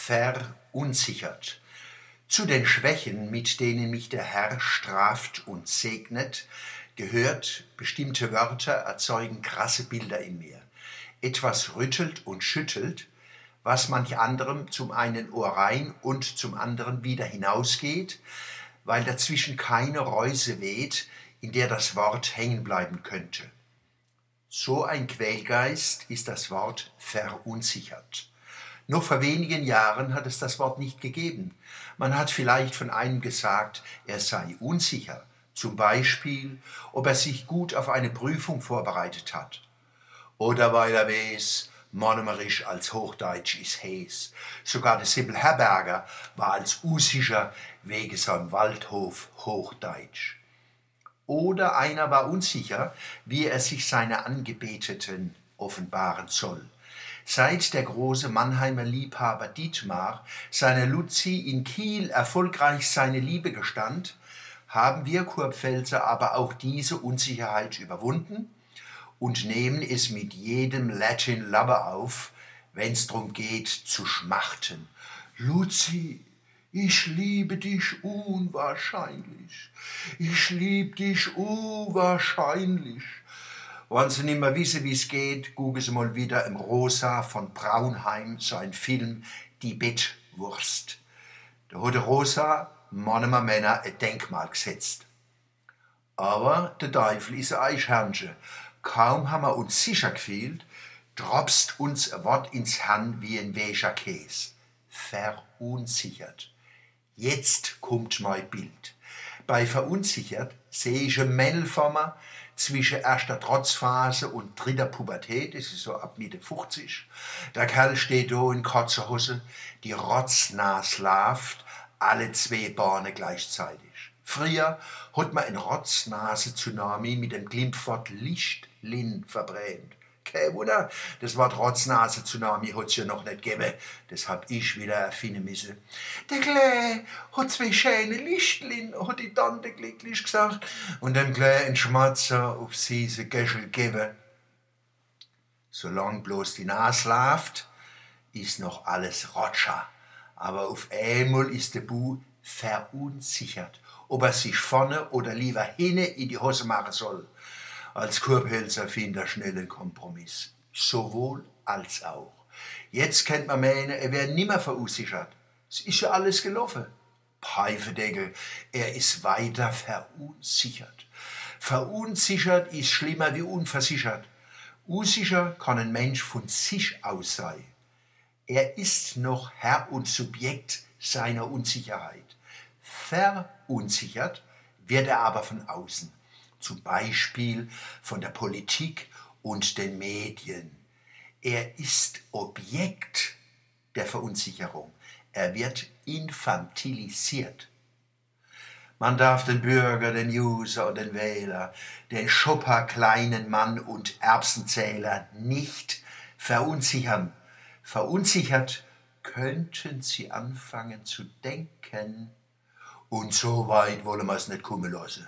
verunsichert. Zu den Schwächen, mit denen mich der Herr straft und segnet, gehört, bestimmte Wörter erzeugen krasse Bilder in mir. Etwas rüttelt und schüttelt, was manch anderem zum einen Ohr rein und zum anderen wieder hinausgeht, weil dazwischen keine Reuse weht, in der das Wort hängen bleiben könnte. So ein Quälgeist ist das Wort verunsichert. Noch vor wenigen Jahren hat es das Wort nicht gegeben. Man hat vielleicht von einem gesagt, er sei unsicher, zum Beispiel, ob er sich gut auf eine Prüfung vorbereitet hat. Oder weil er weiß, Monomerisch als Hochdeutsch ist Hes. Sogar der Sibyl Herberger war als unsicher wegen seinem Waldhof Hochdeutsch. Oder einer war unsicher, wie er sich seine Angebeteten offenbaren soll. Seit der große Mannheimer Liebhaber Dietmar seiner Luzi in Kiel erfolgreich seine Liebe gestand, haben wir Kurpfälzer aber auch diese Unsicherheit überwunden und nehmen es mit jedem Latin Lover auf, wenn's drum geht zu schmachten. Luzi, ich liebe dich unwahrscheinlich. Ich lieb dich unwahrscheinlich. Wollen Sie nicht mehr wissen, wie es geht, gucken Sie mal wieder im Rosa von Braunheim, so ein Film, Die Bettwurst. Da hat der Rosa manchmal Männer ein Denkmal gesetzt. Aber der Teufel ist ein Eichhörnchen. Kaum haben wir uns sicher gefühlt, dropst uns ein Wort ins Herrn wie ein weicher Käse. Verunsichert. Jetzt kommt mein Bild. Bei verunsichert sehe ich ein Männel vor mir, zwischen erster Trotzphase und dritter Pubertät, das ist so ab Mitte 50. Der Kerl steht da in kurzer Hose, die Rotznase läuft, alle zwei Beine gleichzeitig. Früher hat man ein Rotznase-Tsunami mit dem Glimpfwort Lichtlin verbrennt. Kein Wunder, das Wort Rotznase-Tsunami hat's ja noch nicht gegeben. Das hab ich wieder erfinden müssen. Der Klee hat zwei schöne Lichtlin, hat die Tante glücklich gesagt. Und dem Klee ein Schmatzer auf süße Gäschel gegeben. Solange bloß die Nase läuft, ist noch alles Rotscher. Aber auf einmal ist der Bu verunsichert, ob er sich vorne oder lieber hinne in die Hose machen soll. Als Kurbhälser findet er schnell einen Kompromiss. Sowohl als auch. Jetzt kennt man meinen, er wäre nimmer verunsichert. Es ist ja alles gelaufen. Pfeifendeckel, er ist weiter verunsichert. Verunsichert ist schlimmer wie unversichert. Unsicher kann ein Mensch von sich aus sein. Er ist noch Herr und Subjekt seiner Unsicherheit. Verunsichert wird er aber von außen zum Beispiel von der Politik und den Medien. Er ist Objekt der Verunsicherung. Er wird infantilisiert. Man darf den Bürger, den User und den Wähler, den Schopper kleinen Mann und Erbsenzähler nicht verunsichern. Verunsichert könnten sie anfangen zu denken. Und so weit wollen wir es nicht kommen lassen.